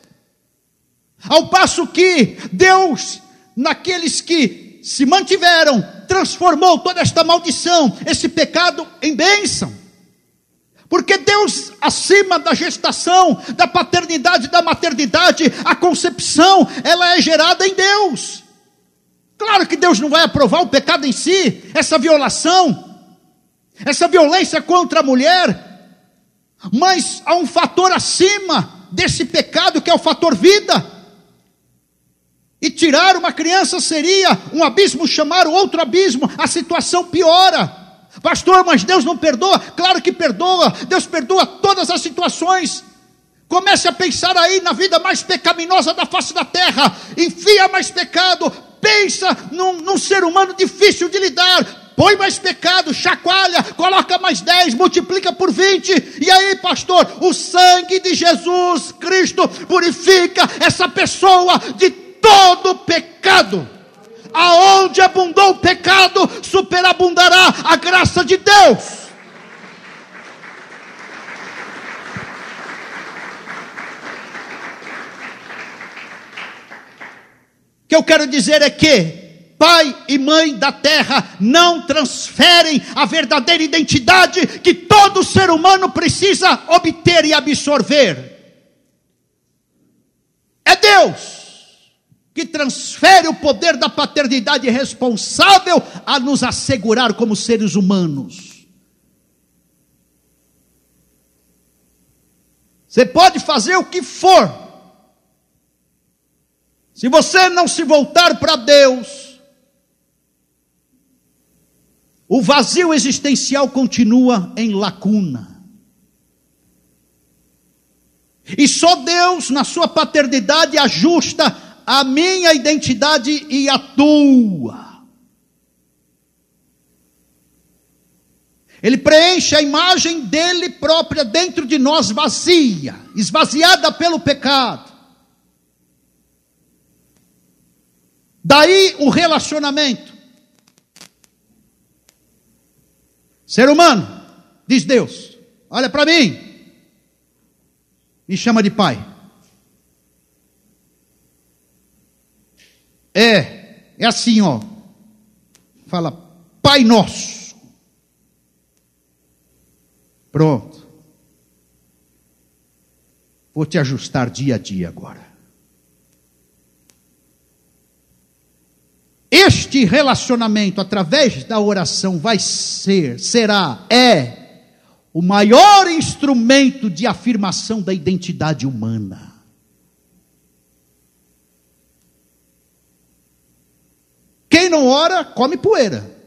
Ao passo que Deus, naqueles que se mantiveram, transformou toda esta maldição, esse pecado, em bênção. Porque Deus, acima da gestação, da paternidade, da maternidade, a concepção, ela é gerada em Deus. Claro que Deus não vai aprovar o pecado em si, essa violação, essa violência contra a mulher, mas há um fator acima desse pecado que é o fator vida. E tirar uma criança seria um abismo, chamar o outro abismo, a situação piora. Pastor, mas Deus não perdoa? Claro que perdoa, Deus perdoa todas as situações. Comece a pensar aí na vida mais pecaminosa da face da terra, enfia mais pecado, pensa num, num ser humano difícil de lidar, põe mais pecado, chacoalha, coloca mais 10, multiplica por 20, e aí, pastor, o sangue de Jesus Cristo purifica essa pessoa de todo pecado. Aonde abundou o pecado, superabundará a graça de Deus. que eu quero dizer é que pai e mãe da terra não transferem a verdadeira identidade que todo ser humano precisa obter e absorver. É Deus que transfere o poder da paternidade responsável a nos assegurar como seres humanos. Você pode fazer o que for, se você não se voltar para Deus, o vazio existencial continua em lacuna. E só Deus, na sua paternidade, ajusta a minha identidade e a tua. Ele preenche a imagem dele própria dentro de nós vazia, esvaziada pelo pecado. Daí o relacionamento. Ser humano, diz Deus, olha para mim, me chama de pai. É, é assim, ó. Fala, Pai Nosso. Pronto. Vou te ajustar dia a dia agora. Este relacionamento através da oração vai ser, será, é o maior instrumento de afirmação da identidade humana. Quem não ora, come poeira.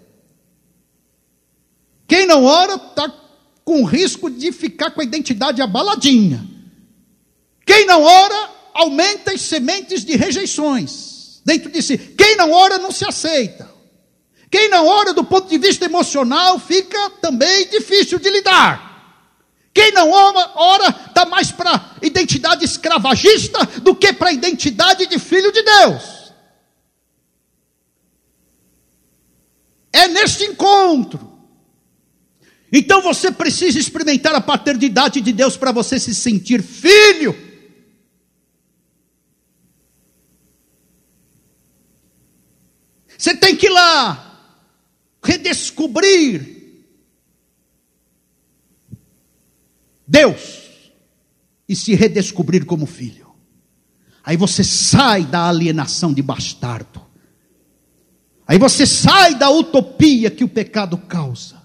Quem não ora, está com risco de ficar com a identidade abaladinha. Quem não ora, aumenta as sementes de rejeições dentro de si. Quem não ora não se aceita. Quem não ora do ponto de vista emocional fica também difícil de lidar. Quem não ora, ora está mais para identidade escravagista do que para a identidade de filho de Deus. É neste encontro. Então você precisa experimentar a paternidade de Deus para você se sentir filho. Você tem que ir lá redescobrir Deus e se redescobrir como filho. Aí você sai da alienação de bastardo. Aí você sai da utopia que o pecado causa.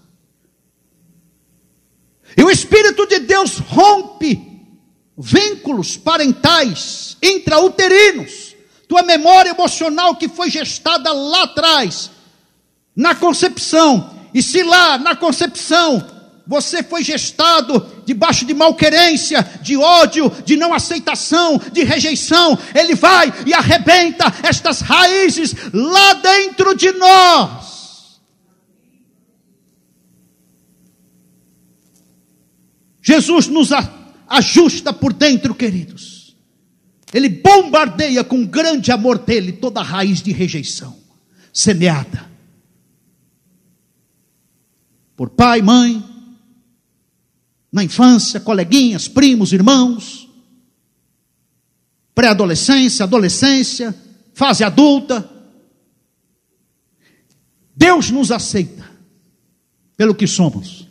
E o Espírito de Deus rompe vínculos parentais intrauterinos tua memória emocional que foi gestada lá atrás, na concepção, e se lá na concepção você foi gestado debaixo de malquerência, de ódio, de não aceitação, de rejeição, ele vai e arrebenta estas raízes lá dentro de nós. Jesus nos ajusta por dentro, queridos. Ele bombardeia com grande amor dele toda raiz de rejeição, semeada por pai, mãe, na infância, coleguinhas, primos, irmãos, pré-adolescência, adolescência, fase adulta. Deus nos aceita pelo que somos.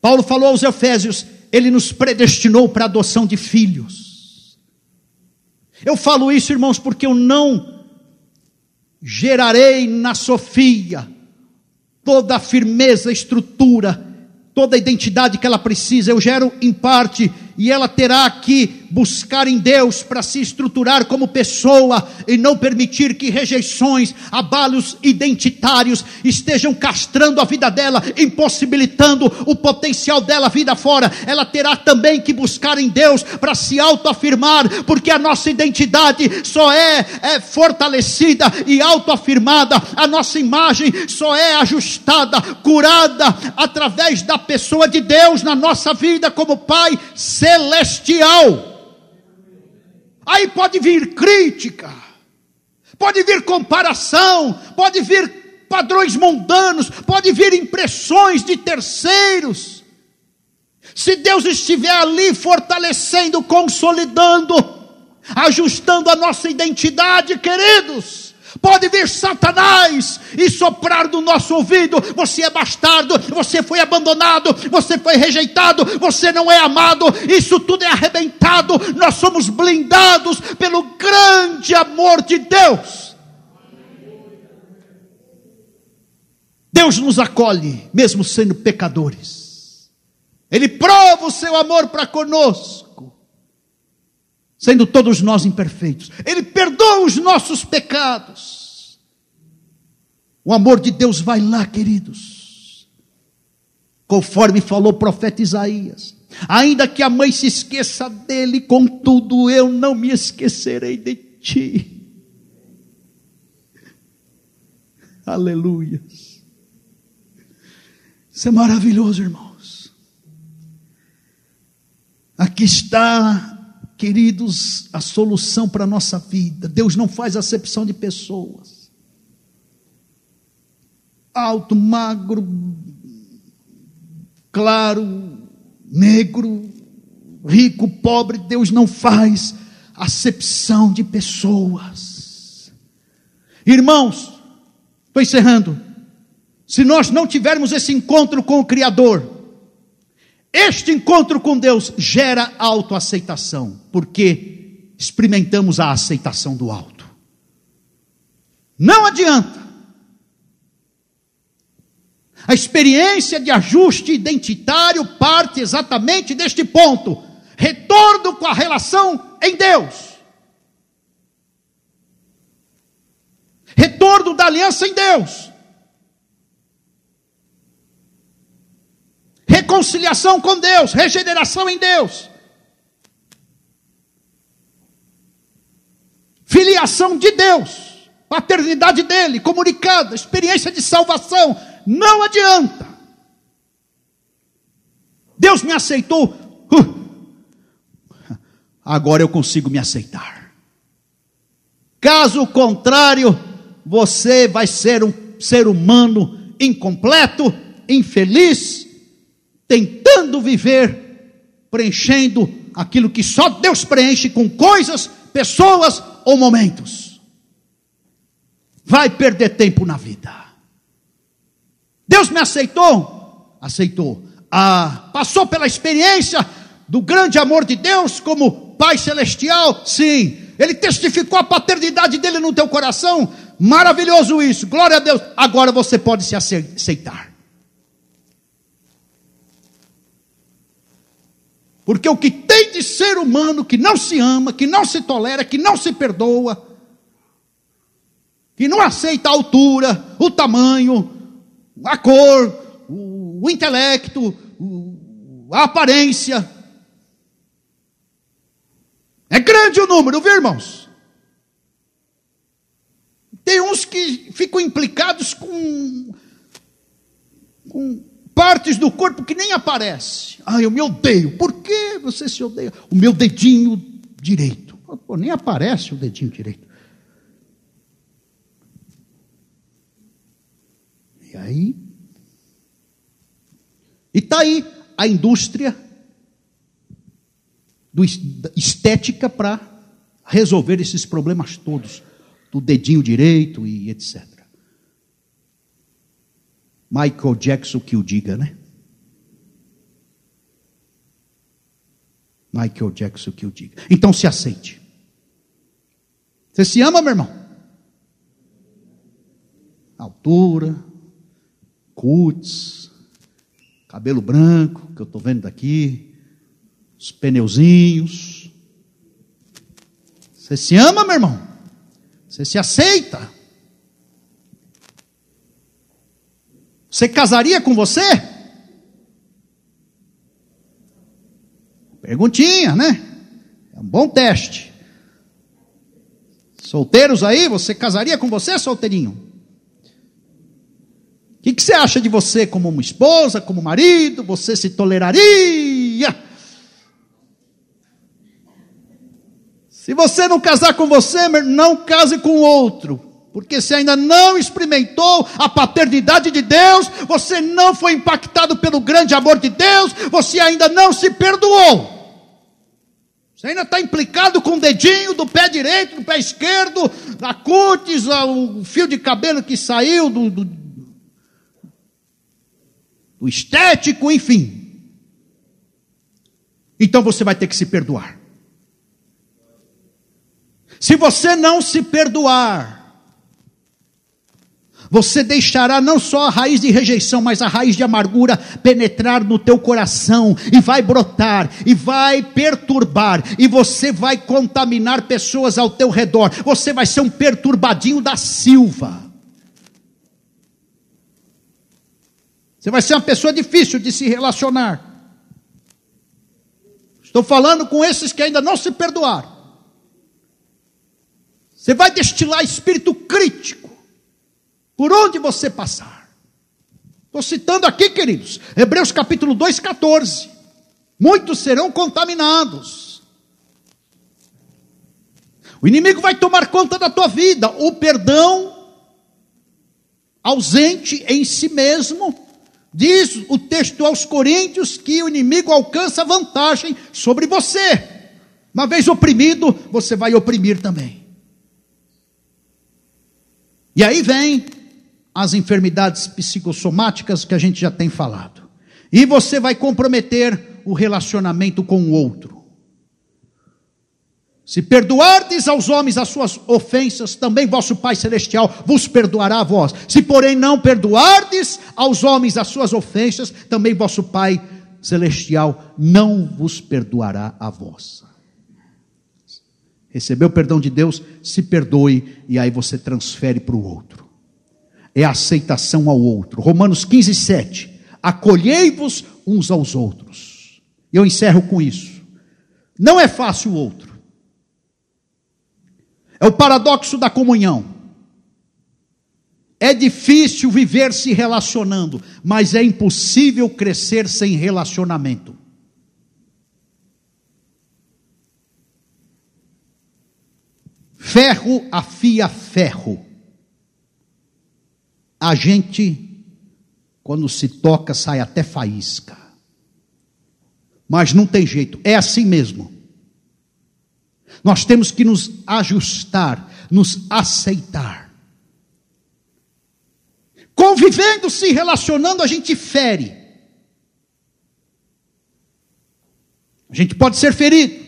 Paulo falou aos Efésios: ele nos predestinou para a adoção de filhos. Eu falo isso, irmãos, porque eu não gerarei na Sofia toda a firmeza, estrutura, toda a identidade que ela precisa. Eu gero em parte e ela terá que buscar em Deus para se estruturar como pessoa e não permitir que rejeições, abalos identitários estejam castrando a vida dela, impossibilitando o potencial dela vida fora. Ela terá também que buscar em Deus para se autoafirmar, porque a nossa identidade só é, é fortalecida e autoafirmada, a nossa imagem só é ajustada, curada através da pessoa de Deus na nossa vida como Pai celestial. Aí pode vir crítica, pode vir comparação, pode vir padrões mundanos, pode vir impressões de terceiros. Se Deus estiver ali fortalecendo, consolidando, ajustando a nossa identidade, queridos, Pode vir Satanás e soprar no nosso ouvido: você é bastardo, você foi abandonado, você foi rejeitado, você não é amado. Isso tudo é arrebentado. Nós somos blindados pelo grande amor de Deus. Deus nos acolhe, mesmo sendo pecadores. Ele prova o seu amor para conosco sendo todos nós imperfeitos. Ele perdoa os nossos pecados. O amor de Deus vai lá, queridos. conforme falou o profeta Isaías. Ainda que a mãe se esqueça dele, contudo eu não me esquecerei de ti. Aleluia. Isso é maravilhoso, irmãos. Aqui está, queridos, a solução para a nossa vida. Deus não faz acepção de pessoas. Alto, magro, claro, negro, rico, pobre, Deus não faz acepção de pessoas. Irmãos, estou encerrando. Se nós não tivermos esse encontro com o Criador, este encontro com Deus gera autoaceitação, porque experimentamos a aceitação do alto. Não adianta. A experiência de ajuste identitário parte exatamente deste ponto: retorno com a relação em Deus. Retorno da aliança em Deus. Reconciliação com Deus, regeneração em Deus, filiação de Deus, paternidade dele, comunicada, experiência de salvação, não adianta. Deus me aceitou, uh, agora eu consigo me aceitar. Caso contrário, você vai ser um ser humano incompleto, infeliz, tentando viver, preenchendo aquilo que só Deus preenche com coisas, pessoas ou momentos. Vai perder tempo na vida. Deus me aceitou? Aceitou. Ah, passou pela experiência do grande amor de Deus como Pai Celestial? Sim. Ele testificou a paternidade dele no teu coração? Maravilhoso isso, glória a Deus. Agora você pode se aceitar. Porque o que tem de ser humano que não se ama, que não se tolera, que não se perdoa, que não aceita a altura, o tamanho, a cor, o, o intelecto, o, a aparência. É grande o número, viu, irmãos? Tem uns que ficam implicados com, com partes do corpo que nem aparece. Ah, eu me odeio. Por que você se odeia? O meu dedinho direito. Pô, nem aparece o dedinho direito. E aí? E está aí a indústria do estética para resolver esses problemas todos, do dedinho direito e etc. Michael Jackson que o diga, né? Michael Jackson que o diga. Então se aceite. Você se ama, meu irmão? Altura, cutis, cabelo branco, que eu estou vendo daqui, os pneuzinhos. Você se ama, meu irmão? Você se aceita? Você casaria com você? Perguntinha, né? É um bom teste. Solteiros aí, você casaria com você, solteirinho? O que, que você acha de você como uma esposa, como marido? Você se toleraria? Se você não casar com você, não case com outro. Porque você ainda não experimentou a paternidade de Deus, você não foi impactado pelo grande amor de Deus, você ainda não se perdoou. Você ainda está implicado com o dedinho do pé direito, do pé esquerdo, da cutis, o fio de cabelo que saiu do, do, do estético, enfim. Então você vai ter que se perdoar. Se você não se perdoar, você deixará não só a raiz de rejeição, mas a raiz de amargura penetrar no teu coração e vai brotar e vai perturbar e você vai contaminar pessoas ao teu redor. Você vai ser um perturbadinho da Silva. Você vai ser uma pessoa difícil de se relacionar. Estou falando com esses que ainda não se perdoaram. Você vai destilar espírito crítico por onde você passar. Estou citando aqui, queridos, Hebreus capítulo 2, 14. Muitos serão contaminados. O inimigo vai tomar conta da tua vida. O perdão ausente em si mesmo. Diz o texto aos Coríntios que o inimigo alcança vantagem sobre você. Uma vez oprimido, você vai oprimir também. E aí vem as enfermidades psicossomáticas que a gente já tem falado. E você vai comprometer o relacionamento com o outro. Se perdoardes aos homens as suas ofensas, também vosso Pai Celestial vos perdoará a vós. Se, porém, não perdoardes aos homens as suas ofensas, também vosso Pai Celestial não vos perdoará a vós. Recebeu o perdão de Deus, se perdoe e aí você transfere para o outro. É a aceitação ao outro. Romanos 15, 7. Acolhei-vos uns aos outros. Eu encerro com isso. Não é fácil o outro. É o paradoxo da comunhão. É difícil viver se relacionando, mas é impossível crescer sem relacionamento. Ferro afia ferro. A gente, quando se toca, sai até faísca. Mas não tem jeito, é assim mesmo. Nós temos que nos ajustar, nos aceitar. Convivendo, se relacionando, a gente fere. A gente pode ser ferido.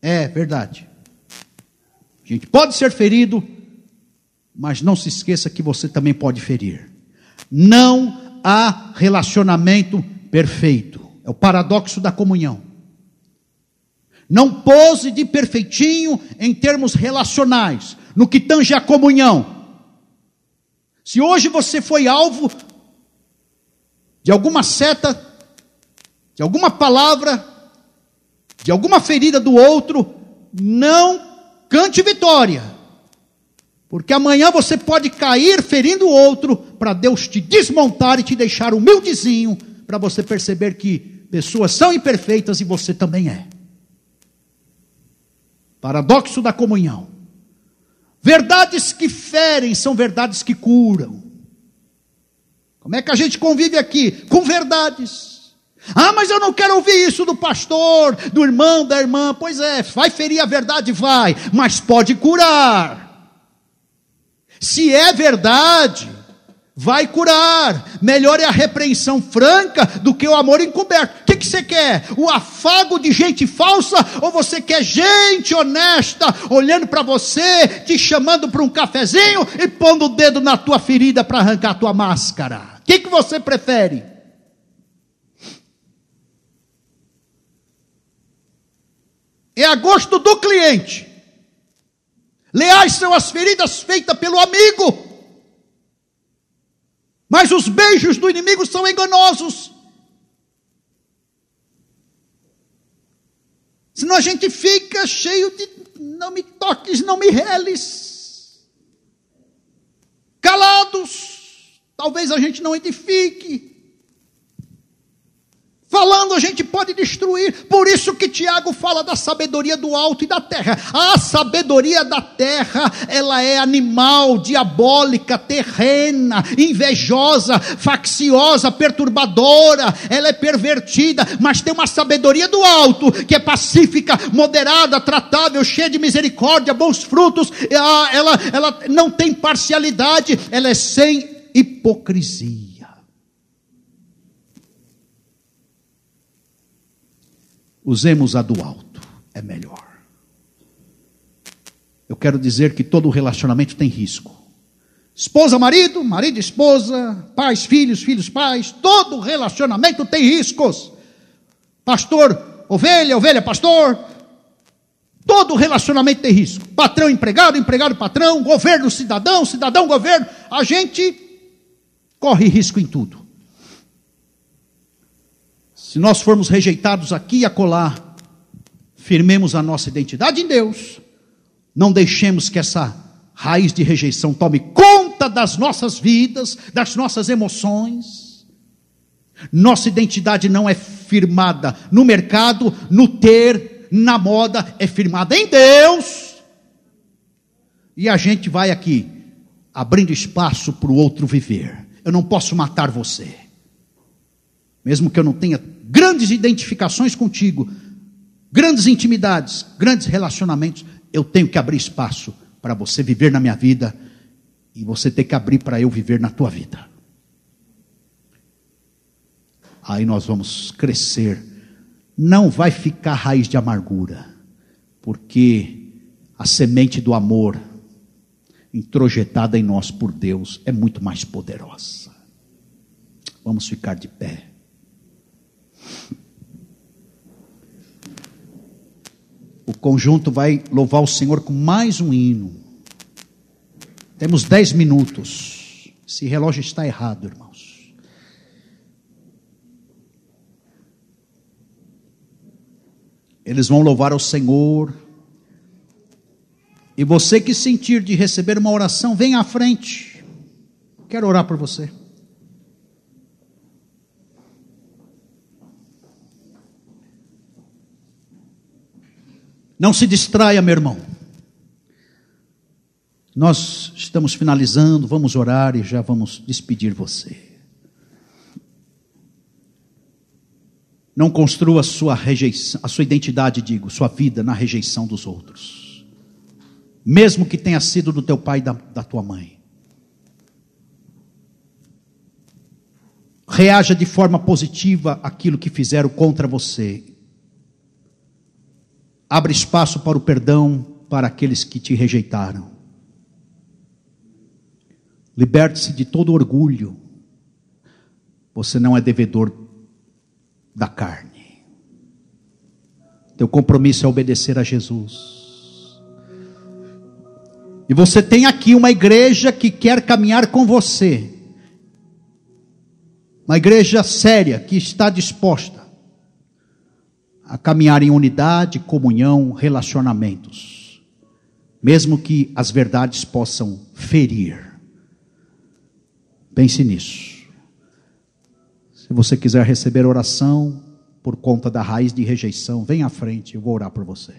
É verdade. A gente pode ser ferido, mas não se esqueça que você também pode ferir. Não há relacionamento perfeito. É o paradoxo da comunhão. Não pose de perfeitinho em termos relacionais, no que tange a comunhão. Se hoje você foi alvo de alguma seta, de alguma palavra, de alguma ferida do outro, não cante vitória. Porque amanhã você pode cair ferindo o outro, para Deus te desmontar e te deixar humildezinho, para você perceber que pessoas são imperfeitas e você também é. Paradoxo da comunhão. Verdades que ferem são verdades que curam. Como é que a gente convive aqui? Com verdades. Ah, mas eu não quero ouvir isso do pastor, do irmão, da irmã. Pois é, vai ferir a verdade, vai, mas pode curar. Se é verdade, vai curar. Melhor é a repreensão franca do que o amor encoberto. O que, que você quer? O afago de gente falsa ou você quer gente honesta olhando para você, te chamando para um cafezinho e pondo o dedo na tua ferida para arrancar a tua máscara? O que, que você prefere? é a gosto do cliente. Leais são as feridas feitas pelo amigo. Mas os beijos do inimigo são enganosos. Senão a gente fica cheio de não me toques, não me reles. Calados. Talvez a gente não edifique. Falando a gente pode destruir. Por isso que Tiago fala da sabedoria do alto e da terra. A sabedoria da terra, ela é animal, diabólica, terrena, invejosa, facciosa, perturbadora, ela é pervertida, mas tem uma sabedoria do alto, que é pacífica, moderada, tratável, cheia de misericórdia, bons frutos. Ela, ela, ela não tem parcialidade, ela é sem hipocrisia. Usemos a do alto, é melhor. Eu quero dizer que todo relacionamento tem risco. Esposa, marido, marido, esposa, pais, filhos, filhos, pais, todo relacionamento tem riscos. Pastor, ovelha, ovelha, pastor. Todo relacionamento tem risco. Patrão, empregado, empregado, patrão, governo, cidadão, cidadão, governo. A gente corre risco em tudo. Se nós formos rejeitados aqui e acolá, firmemos a nossa identidade em Deus, não deixemos que essa raiz de rejeição tome conta das nossas vidas, das nossas emoções. Nossa identidade não é firmada no mercado, no ter, na moda, é firmada em Deus. E a gente vai aqui abrindo espaço para o outro viver. Eu não posso matar você. Mesmo que eu não tenha grandes identificações contigo, grandes intimidades, grandes relacionamentos, eu tenho que abrir espaço para você viver na minha vida e você tem que abrir para eu viver na tua vida. Aí nós vamos crescer. Não vai ficar raiz de amargura, porque a semente do amor introjetada em nós por Deus é muito mais poderosa. Vamos ficar de pé. O conjunto vai louvar o Senhor com mais um hino. Temos dez minutos. Esse relógio está errado, irmãos. Eles vão louvar ao Senhor. E você que sentir de receber uma oração, vem à frente. Quero orar por você. Não se distraia, meu irmão. Nós estamos finalizando, vamos orar e já vamos despedir você. Não construa sua rejeição, a sua identidade, digo, sua vida na rejeição dos outros. Mesmo que tenha sido do teu pai e da, da tua mãe. Reaja de forma positiva aquilo que fizeram contra você Abre espaço para o perdão para aqueles que te rejeitaram. Liberte-se de todo orgulho. Você não é devedor da carne. Teu compromisso é obedecer a Jesus. E você tem aqui uma igreja que quer caminhar com você. Uma igreja séria que está disposta a caminhar em unidade, comunhão, relacionamentos, mesmo que as verdades possam ferir. Pense nisso. Se você quiser receber oração por conta da raiz de rejeição, vem à frente, eu vou orar por você.